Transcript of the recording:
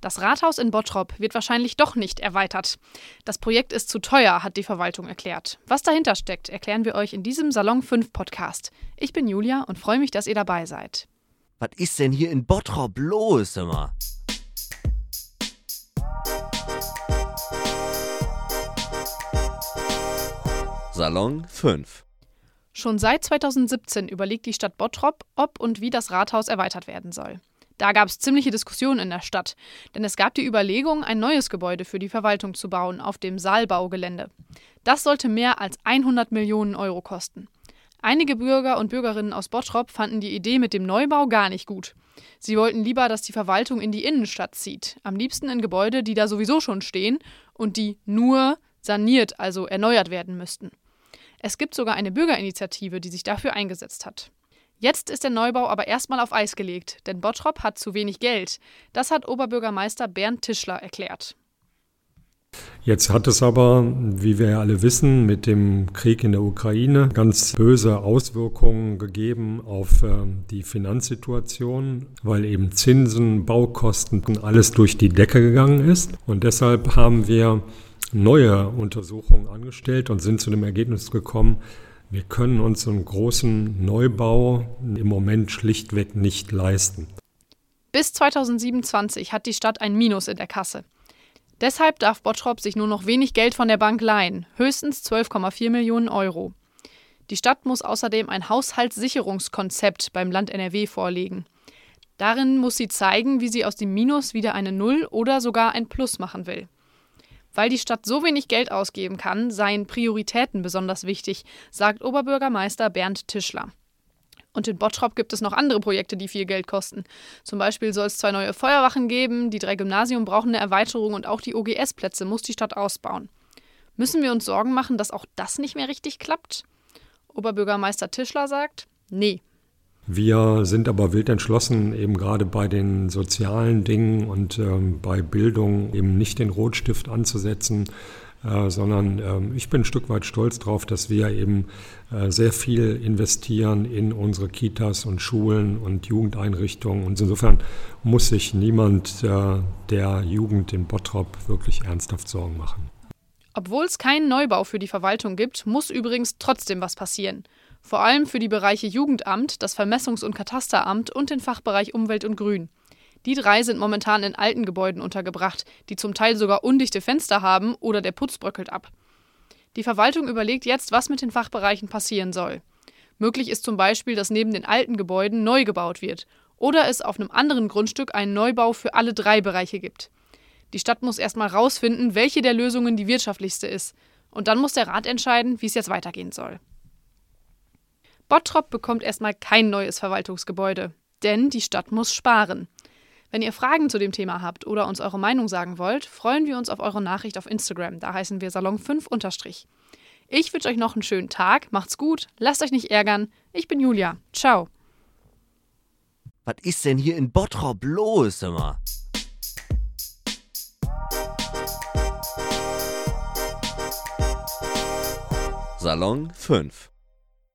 Das Rathaus in Bottrop wird wahrscheinlich doch nicht erweitert. Das Projekt ist zu teuer, hat die Verwaltung erklärt. Was dahinter steckt, erklären wir euch in diesem Salon 5 Podcast. Ich bin Julia und freue mich, dass ihr dabei seid. Was ist denn hier in Bottrop los, immer? Salon 5 Schon seit 2017 überlegt die Stadt Bottrop, ob und wie das Rathaus erweitert werden soll. Da gab es ziemliche Diskussionen in der Stadt, denn es gab die Überlegung, ein neues Gebäude für die Verwaltung zu bauen auf dem Saalbaugelände. Das sollte mehr als 100 Millionen Euro kosten. Einige Bürger und Bürgerinnen aus Bottrop fanden die Idee mit dem Neubau gar nicht gut. Sie wollten lieber, dass die Verwaltung in die Innenstadt zieht, am liebsten in Gebäude, die da sowieso schon stehen und die nur saniert, also erneuert werden müssten. Es gibt sogar eine Bürgerinitiative, die sich dafür eingesetzt hat. Jetzt ist der Neubau aber erstmal auf Eis gelegt, denn Bottrop hat zu wenig Geld. Das hat Oberbürgermeister Bernd Tischler erklärt. Jetzt hat es aber, wie wir ja alle wissen, mit dem Krieg in der Ukraine ganz böse Auswirkungen gegeben auf äh, die Finanzsituation, weil eben Zinsen, Baukosten, alles durch die Decke gegangen ist. Und deshalb haben wir neue Untersuchungen angestellt und sind zu dem Ergebnis gekommen, wir können uns einen großen Neubau im Moment schlichtweg nicht leisten. Bis 2027 hat die Stadt ein Minus in der Kasse. Deshalb darf Bottrop sich nur noch wenig Geld von der Bank leihen, höchstens 12,4 Millionen Euro. Die Stadt muss außerdem ein Haushaltssicherungskonzept beim Land NRW vorlegen. Darin muss sie zeigen, wie sie aus dem Minus wieder eine Null oder sogar ein Plus machen will. Weil die Stadt so wenig Geld ausgeben kann, seien Prioritäten besonders wichtig, sagt Oberbürgermeister Bernd Tischler. Und in Bottrop gibt es noch andere Projekte, die viel Geld kosten. Zum Beispiel soll es zwei neue Feuerwachen geben, die drei Gymnasien brauchen eine Erweiterung und auch die OGS-Plätze muss die Stadt ausbauen. Müssen wir uns Sorgen machen, dass auch das nicht mehr richtig klappt? Oberbürgermeister Tischler sagt, nee, wir sind aber wild entschlossen, eben gerade bei den sozialen Dingen und ähm, bei Bildung eben nicht den Rotstift anzusetzen, äh, sondern äh, ich bin ein Stück weit stolz darauf, dass wir eben äh, sehr viel investieren in unsere Kitas und Schulen und Jugendeinrichtungen. Und insofern muss sich niemand äh, der Jugend in Bottrop wirklich ernsthaft Sorgen machen. Obwohl es keinen Neubau für die Verwaltung gibt, muss übrigens trotzdem was passieren. Vor allem für die Bereiche Jugendamt, das Vermessungs- und Katasteramt und den Fachbereich Umwelt und Grün. Die drei sind momentan in alten Gebäuden untergebracht, die zum Teil sogar undichte Fenster haben oder der Putz bröckelt ab. Die Verwaltung überlegt jetzt, was mit den Fachbereichen passieren soll. Möglich ist zum Beispiel, dass neben den alten Gebäuden neu gebaut wird oder es auf einem anderen Grundstück einen Neubau für alle drei Bereiche gibt. Die Stadt muss erstmal rausfinden, welche der Lösungen die wirtschaftlichste ist. Und dann muss der Rat entscheiden, wie es jetzt weitergehen soll. Bottrop bekommt erstmal kein neues Verwaltungsgebäude, denn die Stadt muss sparen. Wenn ihr Fragen zu dem Thema habt oder uns eure Meinung sagen wollt, freuen wir uns auf eure Nachricht auf Instagram. Da heißen wir Salon 5 unterstrich. Ich wünsche euch noch einen schönen Tag, macht's gut, lasst euch nicht ärgern. Ich bin Julia. Ciao. Was ist denn hier in Bottrop los, immer? Salon 5